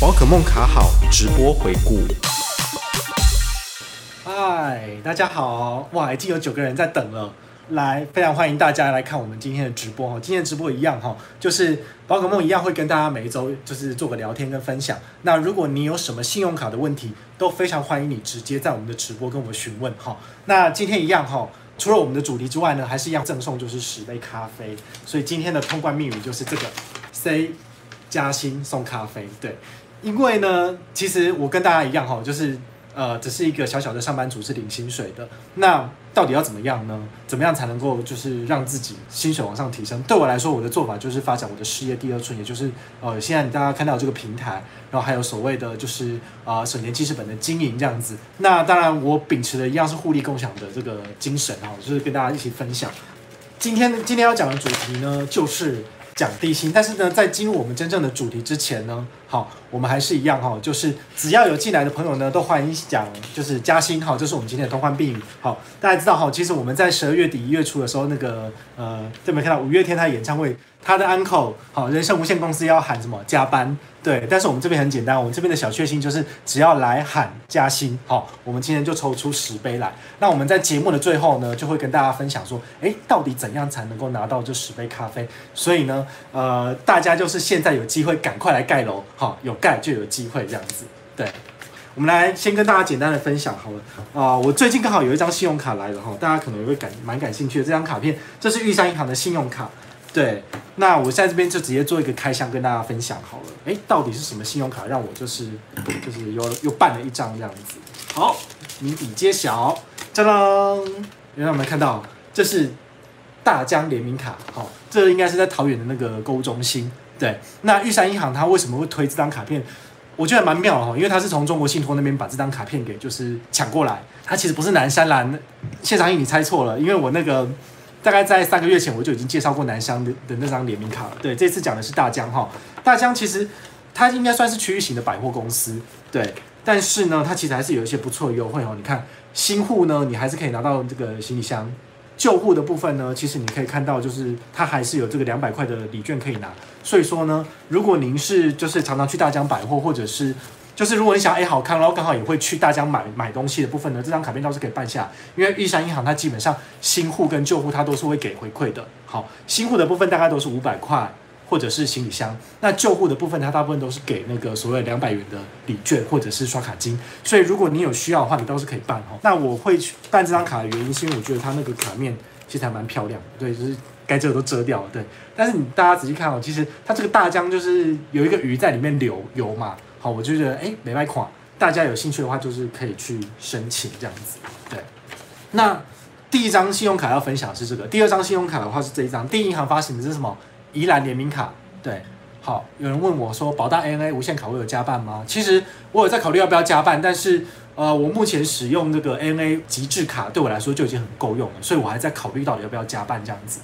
宝可梦卡好直播回顾。嗨，大家好！哇，已经有九个人在等了。来，非常欢迎大家来看我们今天的直播哈。今天的直播一样哈，就是宝可梦一样会跟大家每一周就是做个聊天跟分享。那如果你有什么信用卡的问题，都非常欢迎你直接在我们的直播跟我们询问哈。那今天一样哈，除了我们的主题之外呢，还是一样赠送就是十杯咖啡。所以今天的通关密语就是这个 C 加薪送咖啡。对，因为呢，其实我跟大家一样哈，就是呃，只是一个小小的上班族，是领薪水的。那到底要怎么样呢？怎么样才能够就是让自己薪水往上提升？对我来说，我的做法就是发展我的事业第二春，也就是呃，现在大家看到这个平台，然后还有所谓的就是啊，省钱记事本的经营这样子。那当然，我秉持的一样是互利共享的这个精神哈，就是跟大家一起分享。今天今天要讲的主题呢，就是讲地心。但是呢，在进入我们真正的主题之前呢，好，我们还是一样哈，就是只要有进来的朋友呢，都欢迎讲，就是加薪哈，这是我们今天的通关密语。好，大家知道哈，其实我们在十二月底一月初的时候，那个呃，有没看到五月天他演唱会，他的 uncle 好，人生无限公司要喊什么加班？对，但是我们这边很简单，我们这边的小确幸就是只要来喊加薪，好，我们今天就抽出十杯来。那我们在节目的最后呢，就会跟大家分享说，诶，到底怎样才能够拿到这十杯咖啡？所以呢，呃，大家就是现在有机会赶快来盖楼，好，有盖就有机会这样子。对，我们来先跟大家简单的分享好了。啊、我最近刚好有一张信用卡来了哈，大家可能也会感蛮感兴趣的。这张卡片，这是玉山银行的信用卡。对，那我在这边就直接做一个开箱跟大家分享好了。诶，到底是什么信用卡让我就是就是又又办了一张这样子？好，谜底揭晓，짜 잔！ 让我们看到这是大江联名卡，好、这应该是在桃园的那个购物中心。对，那玉山银行它为什么会推这张卡片？我觉得蛮妙哈，因为它是从中国信托那边把这张卡片给就是抢过来，它其实不是南山啦，那谢长义你猜错了，因为我那个大概在三个月前我就已经介绍过南香的的那张联名卡了，对，这次讲的是大江哈，大江其实它应该算是区域型的百货公司，对，但是呢，它其实还是有一些不错的优惠哦，你看新户呢，你还是可以拿到这个行李箱。旧户的部分呢，其实你可以看到，就是它还是有这个两百块的礼券可以拿。所以说呢，如果您是就是常常去大江百货，或者是就是如果你想哎好看，然后刚好也会去大江买买东西的部分呢，这张卡片倒是可以办下。因为玉山银行它基本上新户跟旧户它都是会给回馈的。好，新户的部分大概都是五百块。或者是行李箱，那旧户的部分，它大部分都是给那个所谓两百元的礼券或者是刷卡金，所以如果你有需要的话，你倒是可以办哦。那我会去办这张卡的原因，是因为我觉得它那个卡面其实还蛮漂亮的，对，就是该遮的都遮掉了，对。但是你大家仔细看哦，其实它这个大江就是有一个鱼在里面流游嘛，好，我就觉得哎没卖款，大家有兴趣的话就是可以去申请这样子，对。那第一张信用卡要分享是这个，第二张信用卡的话是这一张，第一银行发行的是什么？宜兰联名卡，对，好，有人问我说，保大 ANA 无限卡我有加办吗？其实我有在考虑要不要加办，但是呃，我目前使用这个 ANA 极致卡对我来说就已经很够用了，所以我还在考虑到底要不要加办这样子。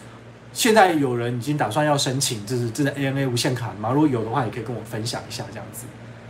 现在有人已经打算要申请，就是这个 ANA 无限卡吗？如果有的话，也可以跟我分享一下这样子。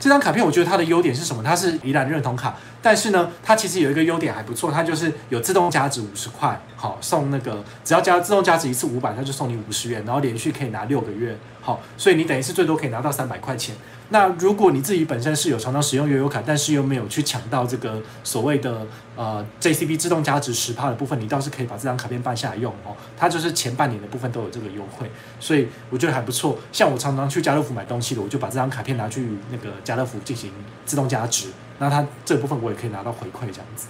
这张卡片我觉得它的优点是什么？它是宜兰认同卡，但是呢，它其实有一个优点还不错，它就是有自动加值五十块，好送那个只要加自动加值一次五百，它就送你五十元，然后连续可以拿六个月，好，所以你等于是最多可以拿到三百块钱。那如果你自己本身是有常常使用悠游卡，但是又没有去抢到这个所谓的呃 JCB 自动加值十帕的部分，你倒是可以把这张卡片办下来用哦。它就是前半年的部分都有这个优惠，所以我觉得还不错。像我常常去家乐福买东西的，我就把这张卡片拿去那个家乐福进行自动加值，那它这部分我也可以拿到回馈这样子。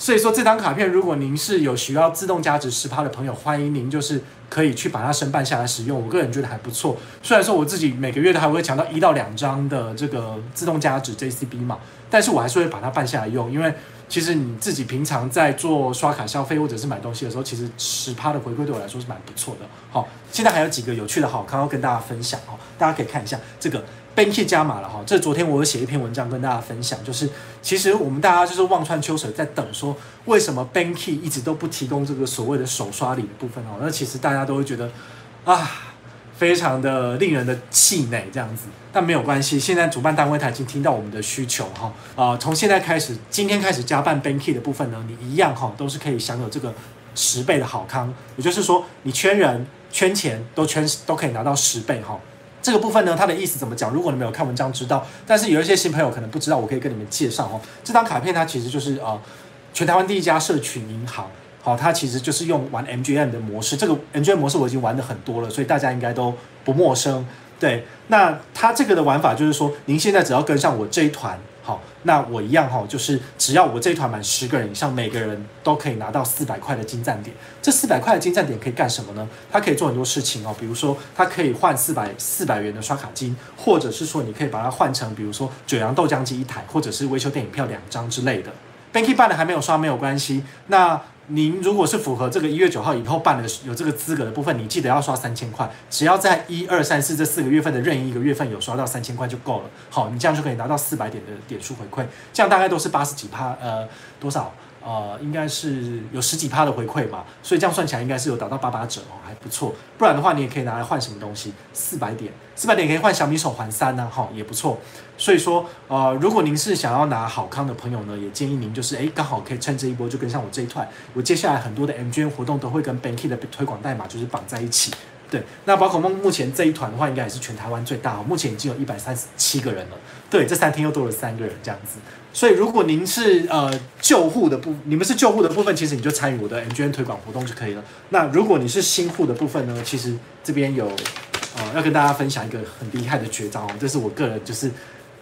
所以说这张卡片，如果您是有需要自动加值十趴的朋友，欢迎您就是可以去把它申办下来使用。我个人觉得还不错。虽然说我自己每个月都还会抢到一到两张的这个自动加值 JCB 嘛，但是我还是会把它办下来用，因为其实你自己平常在做刷卡消费或者是买东西的时候，其实十趴的回馈对我来说是蛮不错的。好，现在还有几个有趣的好康要跟大家分享哦，大家可以看一下这个。Banky 加码了哈，这昨天我有写一篇文章跟大家分享，就是其实我们大家就是望穿秋水在等说，为什么 Banky 一直都不提供这个所谓的手刷礼的部分哦？那其实大家都会觉得啊，非常的令人的气馁这样子，但没有关系，现在主办单位他已经听到我们的需求哈，啊、从现在开始，今天开始加办 Banky 的部分呢，你一样哈都是可以享有这个十倍的好康，也就是说你圈人圈钱都圈都可以拿到十倍哈。这个部分呢，它的意思怎么讲？如果你没有看文章知道，但是有一些新朋友可能不知道，我可以跟你们介绍哦。这张卡片它其实就是呃，全台湾第一家社群银行，好，它其实就是用玩 MGM 的模式。这个 MGM 模式我已经玩的很多了，所以大家应该都不陌生。对，那它这个的玩法就是说，您现在只要跟上我这一团。好，那我一样哈，就是只要我这一团满十个人以上，每个人都可以拿到四百块的金赞点。这四百块的金赞点可以干什么呢？它可以做很多事情哦，比如说它可以换四百四百元的刷卡金，或者是说你可以把它换成，比如说九阳豆浆机一台，或者是维修电影票两张之类的。Banky 办的还没有刷没有关系，那。您如果是符合这个一月九号以后办的有这个资格的部分，你记得要刷三千块，只要在一二三四这四个月份的任意一个月份有刷到三千块就够了。好，你这样就可以拿到四百点的点数回馈，这样大概都是八十几趴，呃，多少？呃，应该是有十几趴的回馈嘛，所以这样算起来应该是有打到八八折哦，还不错。不然的话，你也可以拿来换什么东西？四百点，四百点可以换小米手环三呢，哈，也不错。所以说，呃，如果您是想要拿好康的朋友呢，也建议您就是，哎，刚好可以趁这一波就跟上我这一团。我接下来很多的 MGN 活动都会跟 Banky 的推广代码就是绑在一起。对，那宝可梦目前这一团的话，应该也是全台湾最大，目前已经有一百三十七个人了。对，这三天又多了三个人这样子。所以如果您是呃旧户的部，你们是旧户的部分，其实你就参与我的 MGN 推广活动就可以了。那如果你是新户的部分呢，其实这边有呃要跟大家分享一个很厉害的绝招哦，这是我个人就是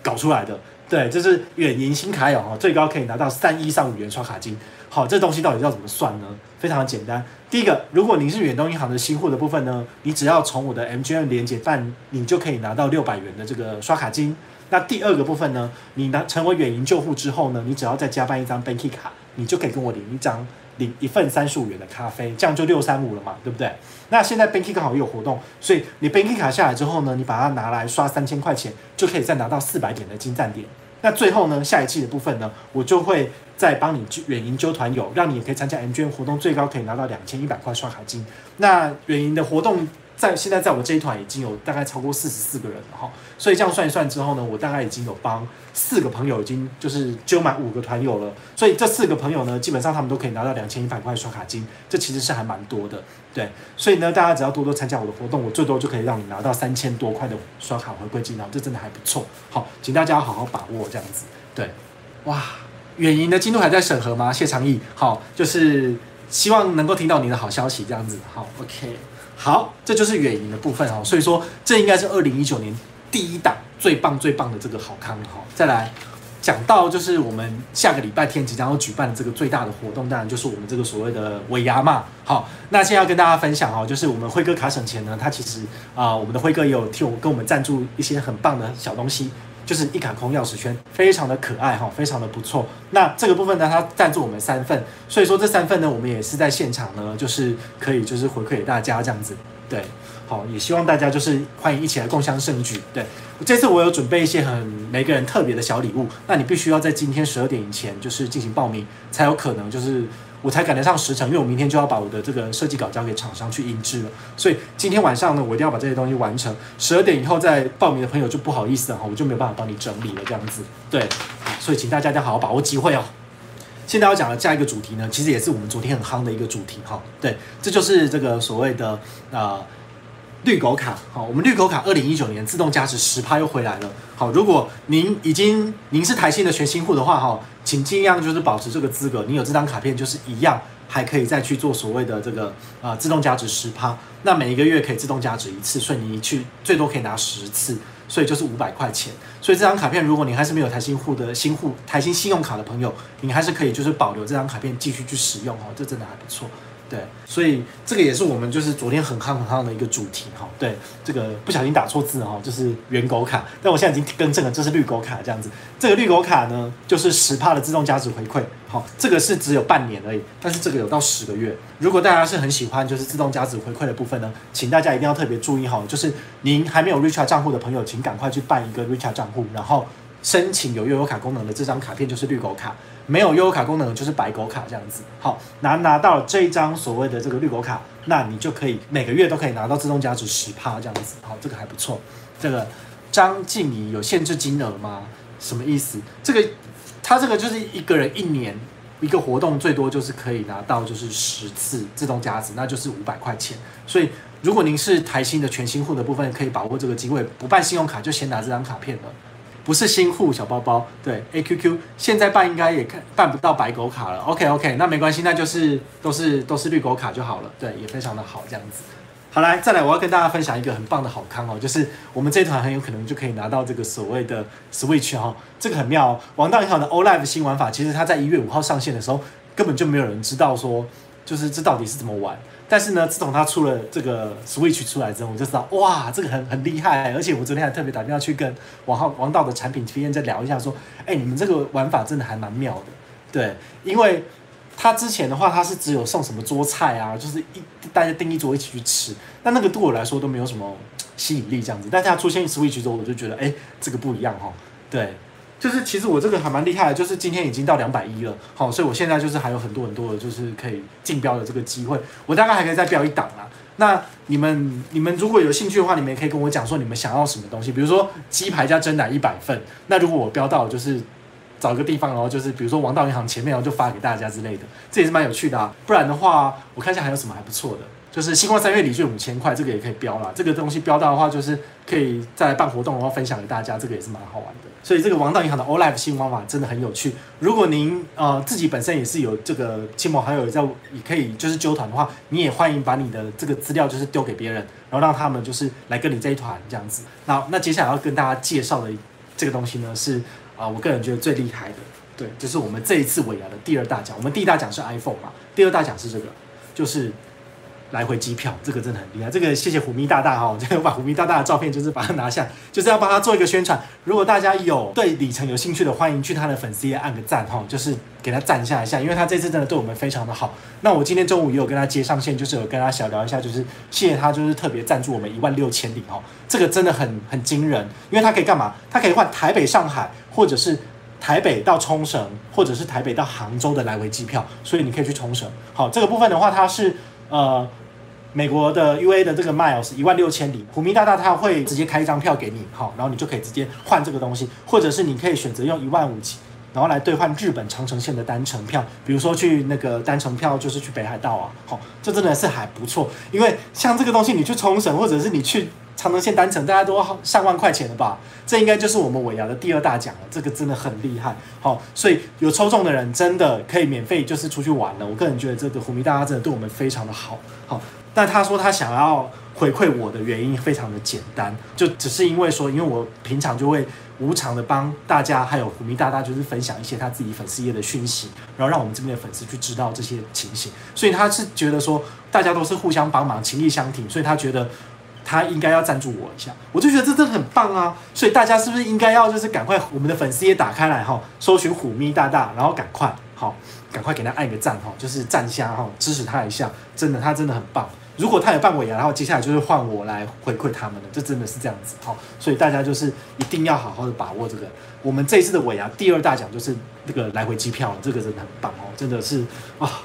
搞出来的。对，这是远银新卡友哈，最高可以拿到三一上五元刷卡金。好，这东西到底要怎么算呢？非常的简单。第一个，如果您是远东银行的新户的部分呢，你只要从我的 MGN 连接办，你就可以拿到六百元的这个刷卡金。那第二个部分呢，你拿成为远银旧户之后呢，你只要再加办一张 Banky 卡，你就可以跟我领一张领一份三十五元的咖啡，这样就六三五了嘛，对不对？那现在 Banky 刚好又有活动，所以你 Banky 卡下来之后呢，你把它拿来刷三千块钱，就可以再拿到四百点的金赞点。那最后呢，下一季的部分呢，我就会再帮你远银揪团友，让你也可以参加 MGN 活动，最高可以拿到两千一百块刷卡金。那远银的活动。在现在，在我这一团已经有大概超过四十四个人了哈，所以这样算一算之后呢，我大概已经有帮四个朋友已经就是揪满五个团友了，所以这四个朋友呢，基本上他们都可以拿到两千一百块刷卡金，这其实是还蛮多的，对，所以呢，大家只要多多参加我的活动，我最多就可以让你拿到三千多块的刷卡回馈金，然后这真的还不错，好，请大家好好把握这样子，对，哇，远银的进度还在审核吗？谢长义，好，就是希望能够听到你的好消息这样子，好，OK。好，这就是远银的部分哦，所以说这应该是二零一九年第一档最棒最棒的这个好康哈。再来讲到就是我们下个礼拜天即将要举办的这个最大的活动，当然就是我们这个所谓的尾牙嘛。好，那现在要跟大家分享哦，就是我们辉哥卡省钱呢，他其实啊，我们的辉哥也有替我跟我们赞助一些很棒的小东西。就是一卡空钥匙圈，非常的可爱哈，非常的不错。那这个部分呢，它赞助我们三份，所以说这三份呢，我们也是在现场呢，就是可以就是回馈给大家这样子。对，好，也希望大家就是欢迎一起来共襄盛举。对，这次我有准备一些很每个人特别的小礼物，那你必须要在今天十二点以前就是进行报名，才有可能就是。我才赶得上时辰，因为我明天就要把我的这个设计稿交给厂商去印制了，所以今天晚上呢，我一定要把这些东西完成。十二点以后再报名的朋友就不好意思了哈，我就没有办法帮你整理了这样子。对，所以请大家要好好把握机会哦。现在要讲的下一个主题呢，其实也是我们昨天很夯的一个主题哈。对，这就是这个所谓的啊。绿狗卡，好，我们绿狗卡二零一九年自动加值十趴又回来了。好，如果您已经您是台新的全新户的话，哈，请尽量就是保持这个资格，你有这张卡片就是一样，还可以再去做所谓的这个啊自动加值十趴。那每一个月可以自动加值一次，所以你去最多可以拿十次，所以就是五百块钱。所以这张卡片，如果你还是没有台新户的新户台新信用卡的朋友，你还是可以就是保留这张卡片继续去使用，哦，这真的还不错。对，所以这个也是我们就是昨天很夯很夯的一个主题哈。对，这个不小心打错字哈，就是原狗卡，但我现在已经更正了，这是绿狗卡这样子。这个绿狗卡呢，就是十帕的自动加值回馈，好，这个是只有半年而已，但是这个有到十个月。如果大家是很喜欢就是自动加值回馈的部分呢，请大家一定要特别注意哈，就是您还没有 Richard 账户的朋友，请赶快去办一个 Richard 账户，然后申请有悠游卡功能的这张卡片就是绿狗卡。没有悠游卡功能就是白狗卡这样子，好拿拿到这一张所谓的这个绿狗卡，那你就可以每个月都可以拿到自动加值十趴这样子，好这个还不错。这个张静怡有限制金额吗？什么意思？这个他这个就是一个人一年一个活动最多就是可以拿到就是十次自动加值，那就是五百块钱。所以如果您是台新的全新户的部分，可以把握这个机会，不办信用卡就先拿这张卡片了。不是新户小包包，对 AQQ 现在办应该也看办不到白狗卡了。OK OK，那没关系，那就是都是都是绿狗卡就好了。对，也非常的好这样子。好来，再来，我要跟大家分享一个很棒的好康哦，就是我们这一团很有可能就可以拿到这个所谓的 Switch 哈，这个很妙哦。王道银行的 O Live 新玩法，其实它在一月五号上线的时候，根本就没有人知道说，就是这到底是怎么玩。但是呢，自从它出了这个 Switch 出来之后，我就知道哇，这个很很厉害。而且我昨天还特别打电话去跟王浩王道的产品体验再聊一下，说，哎，你们这个玩法真的还蛮妙的。对，因为。他之前的话，他是只有送什么桌菜啊，就是一大家订一桌一起去吃，那那个对我来说都没有什么吸引力这样子。但是他出现 Switch 之后，我就觉得，哎，这个不一样哈。对，就是其实我这个还蛮厉害的，就是今天已经到两百一了，好，所以我现在就是还有很多很多的，就是可以竞标的这个机会，我大概还可以再标一档啊。那你们你们如果有兴趣的话，你们也可以跟我讲说你们想要什么东西，比如说鸡排加蒸奶一百份，那如果我标到就是。找个地方，然后就是比如说王道银行前面，然后就发给大家之类的，这也是蛮有趣的啊。不然的话，我看一下还有什么还不错的，就是星光三月礼券五千块，这个也可以标了。这个东西标到的话，就是可以再来办活动，然后分享给大家，这个也是蛮好玩的。所以这个王道银行的 O Life 新方法真的很有趣。如果您呃自己本身也是有这个亲朋好友在，也可以就是揪团的话，你也欢迎把你的这个资料就是丢给别人，然后让他们就是来跟你这一团这样子。那那接下来要跟大家介绍的这个东西呢是。啊，我个人觉得最厉害的，对，就是我们这一次尾牙的第二大奖。我们第一大奖是 iPhone 嘛，第二大奖是这个，就是来回机票，这个真的很厉害。这个谢谢虎咪大大哈，这个把虎咪大大的照片就是把它拿下，就是要帮他做一个宣传。如果大家有对里程有兴趣的，欢迎去他的粉丝页按个赞哈，就是给他赞下一下，因为他这次真的对我们非常的好。那我今天中午也有跟他接上线，就是有跟他小聊一下，就是谢谢他，就是特别赞助我们一万六千里哈，这个真的很很惊人，因为他可以干嘛？他可以换台北上海。或者是台北到冲绳，或者是台北到杭州的来回机票，所以你可以去冲绳。好，这个部分的话，它是呃美国的 U A 的这个 miles 一万六千里，虎迷大大他会直接开一张票给你，好，然后你就可以直接换这个东西，或者是你可以选择用一万五起，然后来兑换日本长城线的单程票，比如说去那个单程票就是去北海道啊，好，这真的是还不错，因为像这个东西你去冲绳，或者是你去。长城线单程大家都上万块钱了吧？这应该就是我们尾牙的第二大奖了，这个真的很厉害。好，所以有抽中的人真的可以免费就是出去玩了。我个人觉得这个虎迷大家真的对我们非常的好。好，但他说他想要回馈我的原因非常的简单，就只是因为说，因为我平常就会无偿的帮大家还有虎迷大大就是分享一些他自己粉丝页的讯息，然后让我们这边的粉丝去知道这些情形。所以他是觉得说大家都是互相帮忙，情义相挺，所以他觉得。他应该要赞助我一下，我就觉得这真的很棒啊！所以大家是不是应该要就是赶快我们的粉丝也打开来哈，搜寻虎咪大大，然后赶快好，赶快给他按个赞哈，就是赞下哈，支持他一下，真的他真的很棒。如果他有办尾牙，然后接下来就是换我来回馈他们了，这真的是这样子哈。所以大家就是一定要好好的把握这个，我们这一次的尾牙第二大奖就是那个来回机票了，这个真的很棒哦，真的是啊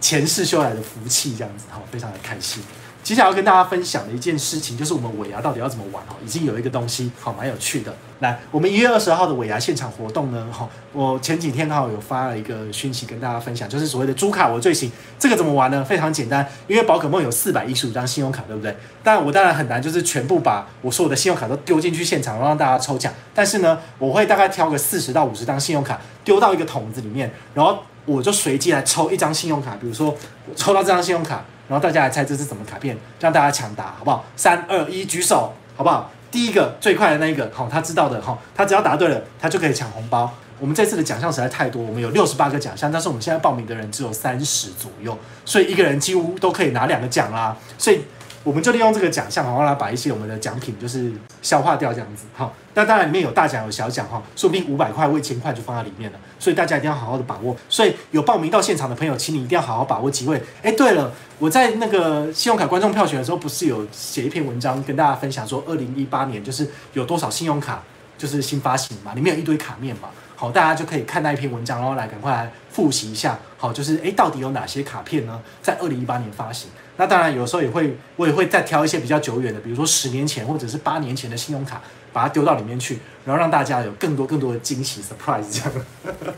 前世修来的福气这样子哈，非常的开心。接下来要跟大家分享的一件事情，就是我们尾牙到底要怎么玩哦，已经有一个东西好蛮有趣的。来，我们一月二十号的尾牙现场活动呢，哈，我前几天刚好有发了一个讯息跟大家分享，就是所谓的猪卡我最行。这个怎么玩呢？非常简单，因为宝可梦有四百一十五张信用卡，对不对？但我当然很难，就是全部把我所有的信用卡都丢进去现场，然后让大家抽奖。但是呢，我会大概挑个四十到五十张信用卡丢到一个桶子里面，然后我就随机来抽一张信用卡，比如说我抽到这张信用卡。然后大家来猜这是什么卡片，让大家抢答，好不好？三二一，举手，好不好？第一个最快的那一个，好，他知道的，好，他只要答对了，他就可以抢红包。我们这次的奖项实在太多，我们有六十八个奖项，但是我们现在报名的人只有三十左右，所以一个人几乎都可以拿两个奖啦，所以。我们就利用这个奖项，然后来把一些我们的奖品就是消化掉这样子，好。那当然里面有大奖有小奖哈，说不定五百块或一千块就放在里面了，所以大家一定要好好的把握。所以有报名到现场的朋友，请你一定要好好把握机会。哎，对了，我在那个信用卡观众票选的时候，不是有写一篇文章跟大家分享说，二零一八年就是有多少信用卡就是新发行嘛，里面有一堆卡面嘛。好，大家就可以看那一篇文章，然后来赶快来复习一下。好，就是诶，到底有哪些卡片呢？在二零一八年发行。那当然，有时候也会，我也会再挑一些比较久远的，比如说十年前或者是八年前的信用卡，把它丢到里面去，然后让大家有更多更多的惊喜 surprise 这样。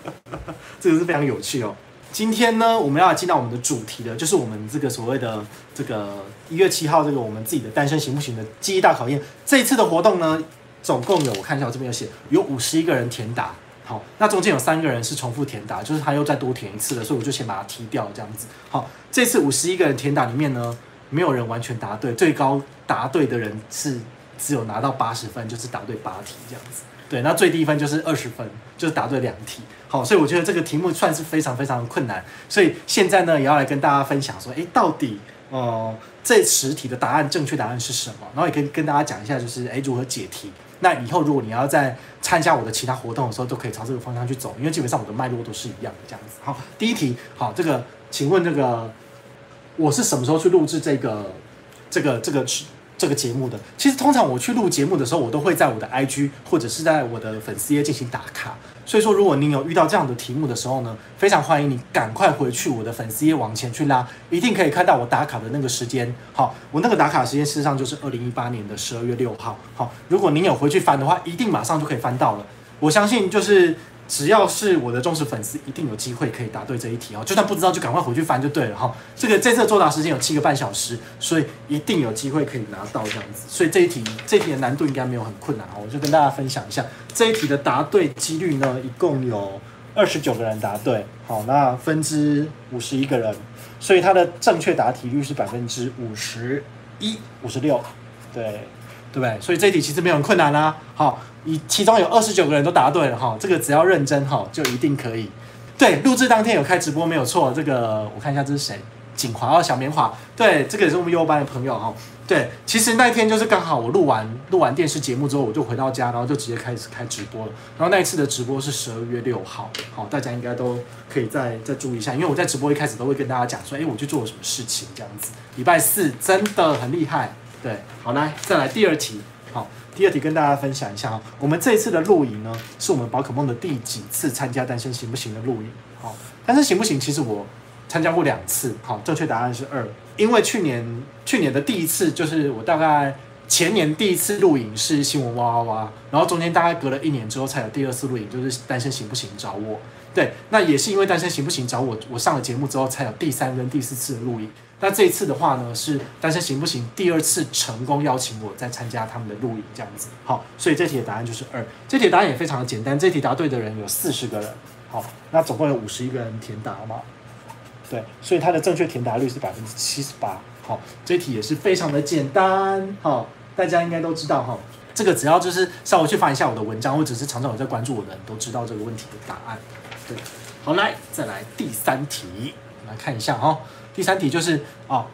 这个是非常有趣哦。今天呢，我们要进到我们的主题的，就是我们这个所谓的这个一月七号这个我们自己的单身行不行的记忆大考验。这一次的活动呢，总共有我看一下，我这边有写有五十一个人填答。好，那中间有三个人是重复填答，就是他又再多填一次了，所以我就先把它踢掉这样子。好，这次五十一个人填答里面呢，没有人完全答对，最高答对的人是只有拿到八十分，就是答对八题这样子。对，那最低分就是二十分，就是答对两题。好，所以我觉得这个题目算是非常非常的困难。所以现在呢，也要来跟大家分享说，诶，到底呃这十题的答案正确答案是什么？然后也可以跟大家讲一下，就是诶如何解题。那以后如果你要在参加我的其他活动的时候，都可以朝这个方向去走，因为基本上我的脉络都是一样的这样子。好，第一题，好，这个请问这个我是什么时候去录制这个这个这个这个节目的？其实通常我去录节目的时候，我都会在我的 IG 或者是在我的粉丝页进行打卡。所以说，如果您有遇到这样的题目的时候呢，非常欢迎你赶快回去我的粉丝页往前去拉，一定可以看到我打卡的那个时间。好，我那个打卡时间事实上就是二零一八年的十二月六号。好，如果您有回去翻的话，一定马上就可以翻到了。我相信就是。只要是我的忠实粉丝，一定有机会可以答对这一题哦。就算不知道，就赶快回去翻就对了哈。这个这次作答时间有七个半小时，所以一定有机会可以拿到这样子。所以这一题，这一题的难度应该没有很困难哦。我就跟大家分享一下，这一题的答对几率呢，一共有二十九个人答对，好，那分之五十一个人，所以它的正确答题率是百分之五十一、五十六，对，对不对？所以这一题其实没有很困难啦，好。以其中有二十九个人都答对了哈，这个只要认真哈，就一定可以。对，录制当天有开直播没有错。这个我看一下这是谁，锦华哦，小棉花。对，这个也是我们幼班的朋友哈。对，其实那天就是刚好我录完录完电视节目之后，我就回到家，然后就直接开始开直播了。然后那一次的直播是十二月六号，好，大家应该都可以再再注意一下，因为我在直播一开始都会跟大家讲说，哎，我去做了什么事情这样子。礼拜四真的很厉害。对，好来再来第二题，好。第二题跟大家分享一下哈，我们这一次的露营呢，是我们宝可梦的第几次参加单身行不行的露营？好，单身行不行？其实我参加过两次，好，正确答案是二，因为去年去年的第一次就是我大概前年第一次露营是新闻哇哇哇，然后中间大概隔了一年之后才有第二次露营，就是单身行不行找我，对，那也是因为单身行不行找我，我上了节目之后才有第三跟第四次的露营。那这一次的话呢，是单身行不行？第二次成功邀请我再参加他们的录影，这样子。好，所以这题的答案就是二。这题的答案也非常的简单，这题答对的人有四十个人。好，那总共有五十一个人填答嘛？对，所以它的正确填答率是百分之七十八。好，这题也是非常的简单。好，大家应该都知道哈，这个只要就是稍微去翻一下我的文章，或者是常常有在关注我的人都知道这个问题的答案。对，好来，再来第三题，来看一下哈。第三题就是哦，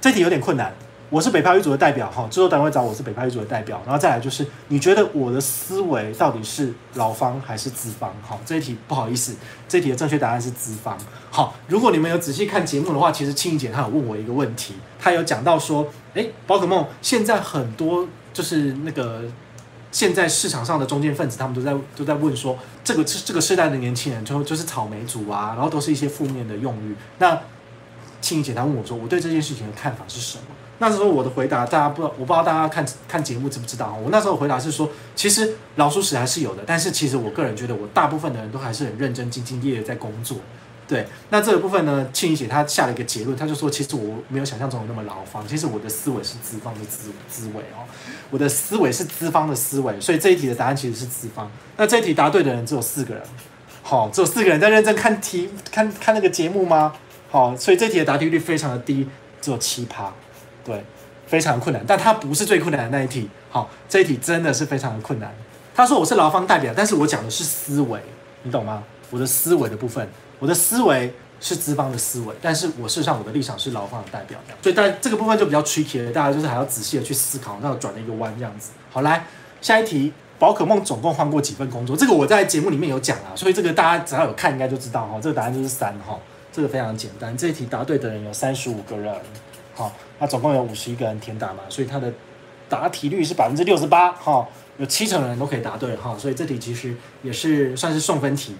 这题有点困难。我是北漂一族的代表哈，制作单位找我是北漂一族的代表，然后再来就是你觉得我的思维到底是劳方还是资方？好，这一题不好意思，这题的正确答案是资方。好，如果你们有仔细看节目的话，其实青姐她有问我一个问题，她有讲到说，哎，宝可梦现在很多就是那个现在市场上的中间分子，他们都在都在问说，这个这这个世代的年轻人就就是草莓族啊，然后都是一些负面的用语，那。庆怡姐她问我说：“我对这件事情的看法是什么？”那时候我的回答，大家不知道，我不知道大家看看节目知不知道。我那时候回答是说：“其实老鼠屎还是有的，但是其实我个人觉得，我大部分的人都还是很认真、兢兢业业在工作。”对，那这个部分呢，庆怡姐她下了一个结论，她就说：“其实我没有想象中的那么牢方，其实我的思维是资方的资资维哦，我的思维是资方的思维，所以这一题的答案其实是资方。那这一题答对的人只有四个人，好，只有四个人在认真看题，看看那个节目吗？”好，所以这题的答题率非常的低，只有七趴，对，非常困难。但它不是最困难的那一题。好，这一题真的是非常的困难。他说我是劳方代表，但是我讲的是思维，你懂吗？我的思维的部分，我的思维是资方的思维，但是我事实上我的立场是劳方的代表。所以在这个部分就比较 tricky 了，大家就是还要仔细的去思考，那转了一个弯这样子。好，来下一题，宝可梦总共换过几份工作？这个我在节目里面有讲啊，所以这个大家只要有看应该就知道哈，这个答案就是三哈。这个非常简单，这一题答对的人有三十五个人，好，那总共有五十一个人填答嘛，所以它的答题率是百分之六十八，哈，有七成的人都可以答对，哈，所以这题其实也是算是送分题，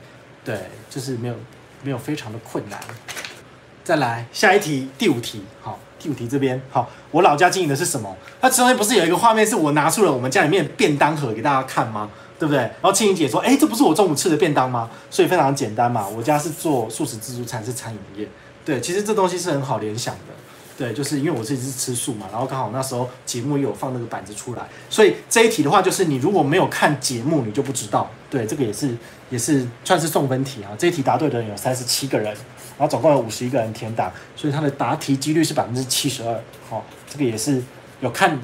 对，就是没有没有非常的困难。再来下一题，第五题，好。第五题这边，好，我老家经营的是什么？那中间不是有一个画面是我拿出了我们家里面便当盒给大家看吗？对不对？然后青莹姐说，哎，这不是我中午吃的便当吗？所以非常简单嘛，我家是做素食自助餐，是餐饮业。对，其实这东西是很好联想的。对，就是因为我自己是吃素嘛，然后刚好那时候节目也有放那个板子出来，所以这一题的话，就是你如果没有看节目，你就不知道。对，这个也是也是算是送分题啊。这一题答对的人有三十七个人，然后总共有五十一个人填答，所以它的答题几率是百分之七十二。好，这个也是有看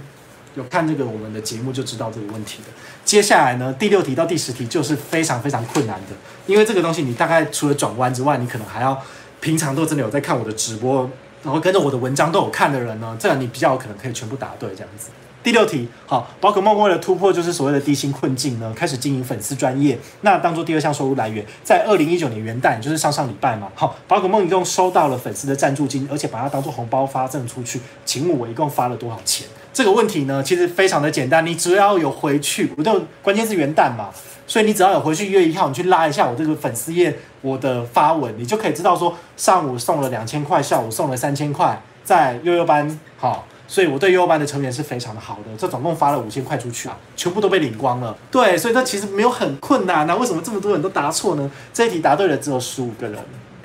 有看这个我们的节目就知道这个问题的。接下来呢，第六题到第十题就是非常非常困难的，因为这个东西你大概除了转弯之外，你可能还要平常都真的有在看我的直播。然后跟着我的文章都有看的人呢，这样你比较有可能可以全部答对这样子。第六题，好，宝可梦为了突破就是所谓的低薪困境呢，开始经营粉丝专业，那当做第二项收入来源。在二零一九年元旦，就是上上礼拜嘛，好，宝可梦一共收到了粉丝的赞助金，而且把它当做红包发赠出去。请问我一共发了多少钱？这个问题呢，其实非常的简单，你只要有回去，我就关键是元旦嘛，所以你只要有回去一月一号，你去拉一下我这个粉丝页。我的发文，你就可以知道说，上午送了两千块，下午送了三千块，在悠悠班，好，所以我对悠悠班的成员是非常的好的，这总共发了五千块出去啊，全部都被领光了。对，所以这其实没有很困难，那为什么这么多人都答错呢？这一题答对了只有十五个人。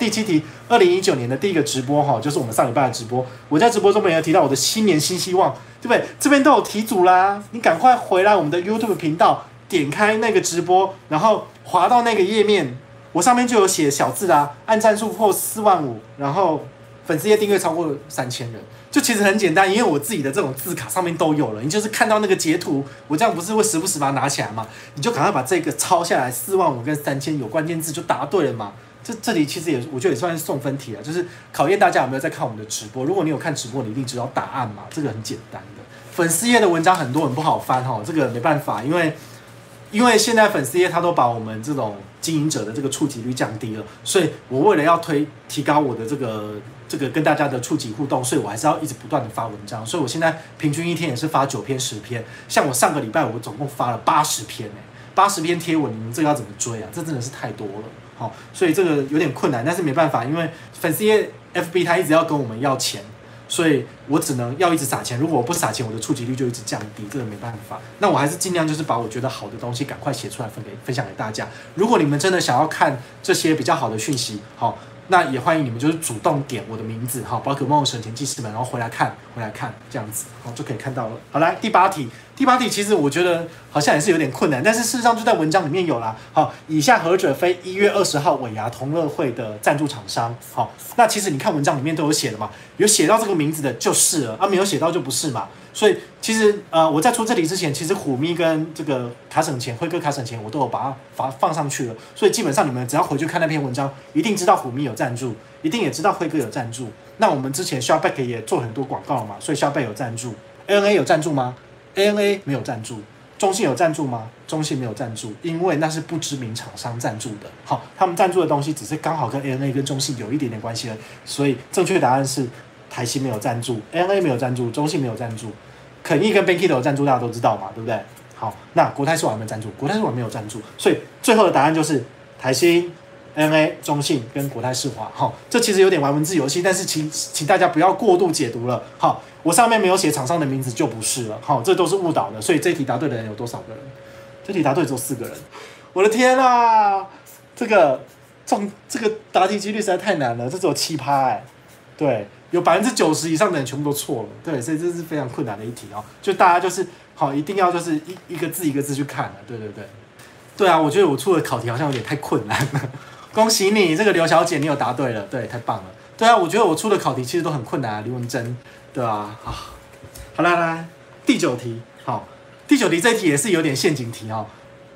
第七题，二零一九年的第一个直播哈，就是我们上礼拜的直播，我在直播中没有提到我的新年新希望，对不对？这边都有题组啦，你赶快回来我们的 YouTube 频道，点开那个直播，然后滑到那个页面。我上面就有写小字啊，按赞数破四万五，然后粉丝页订阅超过三千人，就其实很简单，因为我自己的这种字卡上面都有了，你就是看到那个截图，我这样不是会时不时把它拿起来嘛，你就赶快把这个抄下来，四万五跟三千有关键字就答对了嘛。这这里其实也我觉得也算是送分题了，就是考验大家有没有在看我们的直播。如果你有看直播，你一定知道答案嘛，这个很简单的。粉丝页的文章很多很不好翻哈，这个没办法，因为。因为现在粉丝页他都把我们这种经营者的这个触及率降低了，所以我为了要推提高我的这个这个跟大家的触及互动，所以我还是要一直不断的发文章，所以我现在平均一天也是发九篇十篇，像我上个礼拜我总共发了八十篇，八十篇贴文，你们这个要怎么追啊？这真的是太多了，好，所以这个有点困难，但是没办法，因为粉丝页 FB 他一直要跟我们要钱。所以我只能要一直撒钱，如果我不撒钱，我的触及率就一直降低，这个没办法。那我还是尽量就是把我觉得好的东西赶快写出来分给分享给大家。如果你们真的想要看这些比较好的讯息，好。那也欢迎你们，就是主动点我的名字，哈，宝可梦神田记事本，然后回来看，回来看，这样子，好就可以看到了。好，来第八题，第八题其实我觉得好像也是有点困难，但是事实上就在文章里面有啦。好，以下何者非一月二十号尾牙同乐会的赞助厂商？好，那其实你看文章里面都有写的嘛，有写到这个名字的就是了，啊，没有写到就不是嘛。所以其实呃，我在出这里之前，其实虎咪跟这个卡省钱、辉哥卡省钱，我都有把它发放上去了。所以基本上你们只要回去看那篇文章，一定知道虎咪有赞助，一定也知道辉哥有赞助。那我们之前 Shopback 也做很多广告嘛，所以 Shopback 有赞助，ANA 有赞助吗？ANA 没有赞助，中信有赞助吗？中信没有赞助，因为那是不知名厂商赞助的。好，他们赞助的东西只是刚好跟 ANA 跟中信有一点点关系了。所以正确答案是。台新没有赞助，ANA 没有赞助，中信没有赞助，肯益跟 Banky 都有赞助，大家都知道嘛，对不对？好，那国泰世华没有赞助，国泰世华没有赞助，所以最后的答案就是台新、ANA、中信跟国泰世华。好，这其实有点玩文字游戏，但是请请大家不要过度解读了。好，我上面没有写厂商的名字就不是了。好，这都是误导的。所以这题答对的人有多少个人？这题答对只有四个人。我的天啊，这个中这个答题几率实在太难了，这只有七趴哎，对。有百分之九十以上的人全部都错了，对，所以这是非常困难的一题哦。就大家就是好，一定要就是一一个字一个字去看了，对对对，对啊，我觉得我出的考题好像有点太困难了。恭喜你，这个刘小姐你有答对了，对，太棒了。对啊，我觉得我出的考题其实都很困难啊，李文珍，对啊，好，好啦来，第九题，好，第九题这题也是有点陷阱题哦。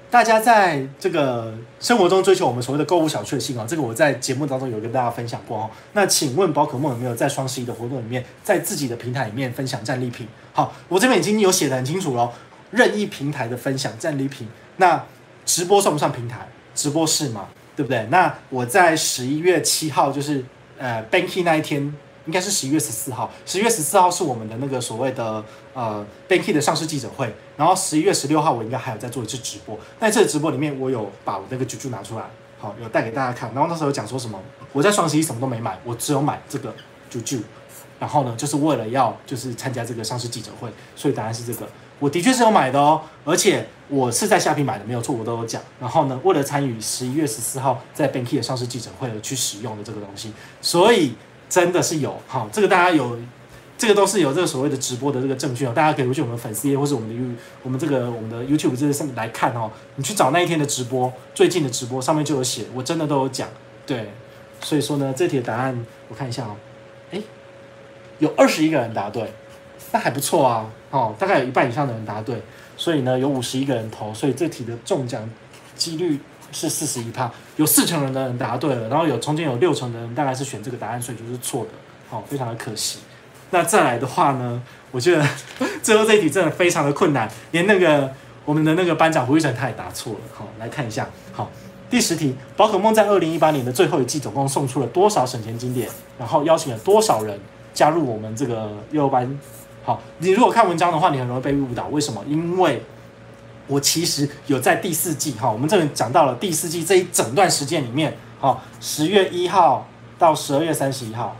大家在这个生活中追求我们所谓的购物小确幸啊，这个我在节目当中有跟大家分享过哦。那请问宝可梦有没有在双十一的活动里面，在自己的平台里面分享战利品？好，我这边已经有写的很清楚了，任意平台的分享战利品。那直播算不算平台？直播是嘛？对不对？那我在十一月七号，就是呃 Banky 那一天。应该是十一月十四号，十一月十四号是我们的那个所谓的呃 Banky 的上市记者会，然后十一月十六号我应该还有在做一次直播，在这个直播里面我有把我那个啾啾拿出来，好有带给大家看，然后那时候有讲说什么，我在双十一什么都没买，我只有买这个啾啾，然后呢，就是为了要就是参加这个上市记者会，所以答案是这个。我的确是有买的哦，而且我是在虾皮买的，没有错，我都有讲。然后呢，为了参与十一月十四号在 Banky 的上市记者会而去使用的这个东西，所以真的是有好，这个大家有，这个都是有这个所谓的直播的这个证据哦，大家可以去我们粉丝页或是我们的 You，我们这个我们的 YouTube 这上面来看哦，你去找那一天的直播，最近的直播上面就有写，我真的都有讲，对，所以说呢，这题的答案我看一下哦，诶，有二十一个人答对。那还不错啊，哦，大概有一半以上的人答对，所以呢有五十一个人投，所以这题的中奖几率是四十一趴，有四成人的人答对了，然后有中间有六成的人大概是选这个答案，所以就是错的，好，非常的可惜。那再来的话呢，我觉得 最后这一题真的非常的困难，连那个我们的那个班长胡玉成他也答错了，好，来看一下，好，第十题，宝可梦在二零一八年的最后一季总共送出了多少省钱经典，然后邀请了多少人加入我们这个幼儿班？好，你如果看文章的话，你很容易被误导。为什么？因为我其实有在第四季哈，我们这里讲到了第四季这一整段时间里面，好，十月一号到十二月三十一号，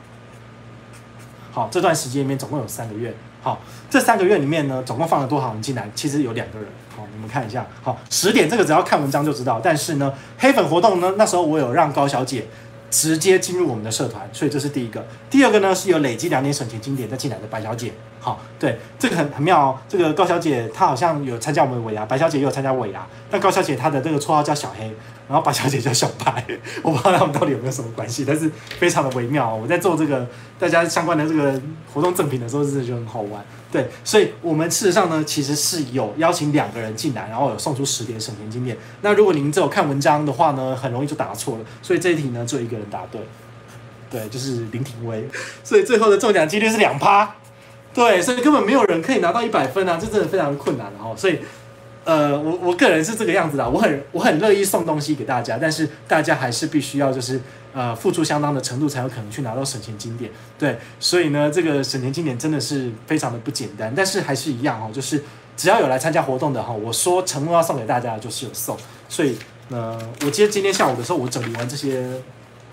好，这段时间里面总共有三个月。好，这三个月里面呢，总共放了多少人进来？其实有两个人。好，你们看一下。好，十点这个只要看文章就知道。但是呢，黑粉活动呢，那时候我有让高小姐。直接进入我们的社团，所以这是第一个。第二个呢，是有累积两年省钱经典再进来的白小姐。好，对，这个很很妙哦。这个高小姐她好像有参加我们尾牙，白小姐也有参加尾牙。但高小姐她的这个绰号叫小黑，然后白小姐叫小白，我不知道他们到底有没有什么关系，但是非常的微妙。我在做这个大家相关的这个活动赠品的时候，真的就很好玩。对，所以我们事实上呢，其实是有邀请两个人进来，然后有送出十点省钱经验。那如果您只有看文章的话呢，很容易就答错了。所以这一题呢，只有一个人答对，对，就是林廷威。所以最后的中奖几率是两趴，对，所以根本没有人可以拿到一百分啊，这真的非常困难哦。所以。呃，我我个人是这个样子的，我很我很乐意送东西给大家，但是大家还是必须要就是呃付出相当的程度，才有可能去拿到省钱经典。对，所以呢，这个省钱经典真的是非常的不简单，但是还是一样哦，就是只要有来参加活动的哈，我说承诺要送给大家的就是有送。所以呃，我今天今天下午的时候，我整理完这些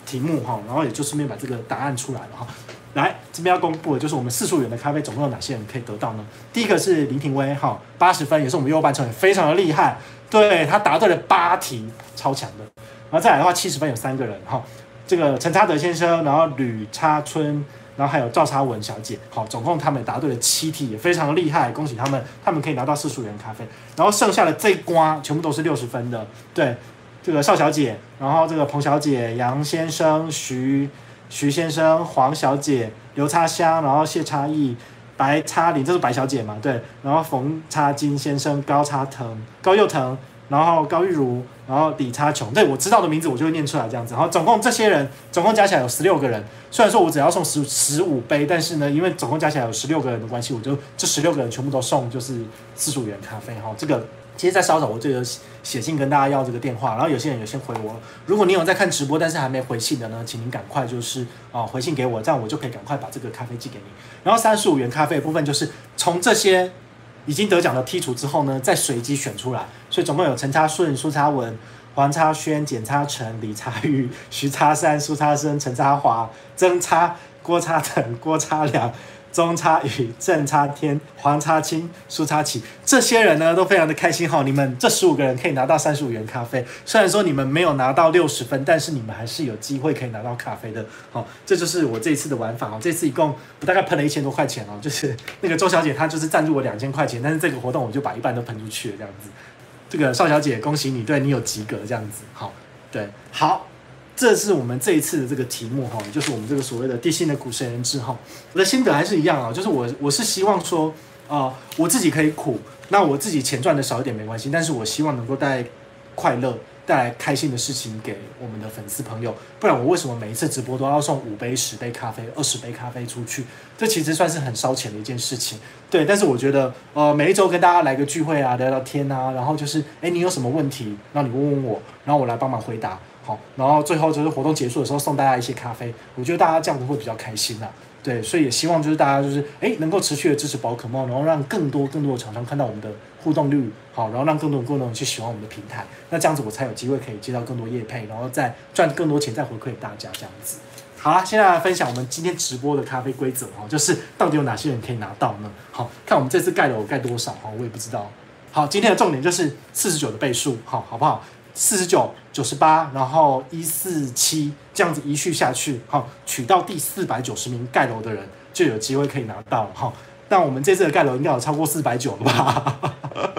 题目哈，然后也就顺便把这个答案出来了哈。来，这边要公布的就是我们四十元的咖啡总共有哪些人可以得到呢？第一个是林廷威，哈，八十分，也是我们幼班成员，非常的厉害，对他答对了八题，超强的。然后再来的话，七十分有三个人，哈，这个陈差德先生，然后吕差春，然后还有赵差文小姐，好，总共他们答对了七题，也非常的厉害，恭喜他们，他们可以拿到四十元咖啡。然后剩下的这一瓜全部都是六十分的，对，这个邵小姐，然后这个彭小姐，杨先生，徐。徐先生、黄小姐、刘叉香，然后谢叉义、白叉林，这是白小姐嘛？对，然后冯叉金先生、高叉腾、高佑腾，然后高玉如，然后李叉琼，对我知道的名字我就会念出来这样子。然后总共这些人，总共加起来有十六个人。虽然说我只要送十十五杯，但是呢，因为总共加起来有十六个人的关系，我就这十六个人全部都送就是四十五元咖啡哈，这个。其实，在稍早我就有写信跟大家要这个电话，然后有些人有先回我。如果你有在看直播，但是还没回信的呢，请您赶快就是啊回信给我，这样我就可以赶快把这个咖啡寄给你。然后三十五元咖啡的部分，就是从这些已经得奖的剔除之后呢，再随机选出来。所以总共有陈差顺、苏差文、黄差轩、简差成、李差玉、徐差山、苏差生、陈差华、曾差、郭差腾、郭差良。中差雨、正差天、黄差清、苏差起，这些人呢都非常的开心哈！你们这十五个人可以拿到三十五元咖啡，虽然说你们没有拿到六十分，但是你们还是有机会可以拿到咖啡的。好，这就是我这次的玩法哦。这次一共我大概喷了一千多块钱哦，就是那个周小姐她就是赞助我两千块钱，但是这个活动我就把一半都喷出去了这样子。这个邵小姐，恭喜你，对你有及格这样子。好，对，好。这是我们这一次的这个题目哈，就是我们这个所谓的地心的股神人质哈。我的心得还是一样啊，就是我我是希望说，啊，我自己可以苦，那我自己钱赚的少一点没关系，但是我希望能够带快乐、带来开心的事情给我们的粉丝朋友。不然我为什么每一次直播都要送五杯、十杯咖啡、二十杯咖啡出去？这其实算是很烧钱的一件事情。对，但是我觉得，呃，每一周跟大家来个聚会啊，聊聊天啊，然后就是，哎，你有什么问题，那你问问我，然后我来帮忙回答。好，然后最后就是活动结束的时候送大家一些咖啡，我觉得大家这样子会比较开心呐。对，所以也希望就是大家就是哎能够持续的支持宝可梦，然后让更多更多的厂商看到我们的互动率，好，然后让更多更多人去喜欢我们的平台，那这样子我才有机会可以接到更多业配，然后再赚更多钱再回馈给大家这样子。好啦，现在来分享我们今天直播的咖啡规则哦，就是到底有哪些人可以拿到呢？好看我们这次盖楼盖多少哈，我也不知道。好，今天的重点就是四十九的倍数，好好不好？四十九、九十八，然后一四七这样子一序下去，好，取到第四百九十名盖楼的人就有机会可以拿到哈。但我们这次的盖楼应该有超过四百九了吧？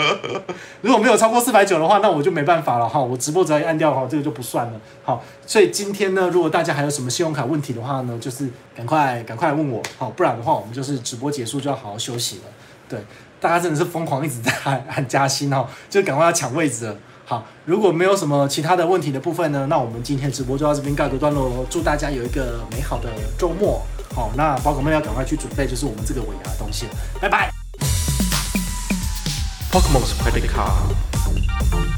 如果没有超过四百九的话，那我就没办法了哈。我直播只要一按掉哈，这个就不算了。好，所以今天呢，如果大家还有什么信用卡问题的话呢，就是赶快赶快问我，好，不然的话我们就是直播结束就要好好休息了。对，大家真的是疯狂一直在 喊加薪哦，就赶快要抢位置了。好，如果没有什么其他的问题的部分呢，那我们今天直播就到这边告一个段落喽。祝大家有一个美好的周末。好，那宝可梦要赶快去准备，就是我们这个尾牙的东西了。拜拜。Pokemon Credit Card。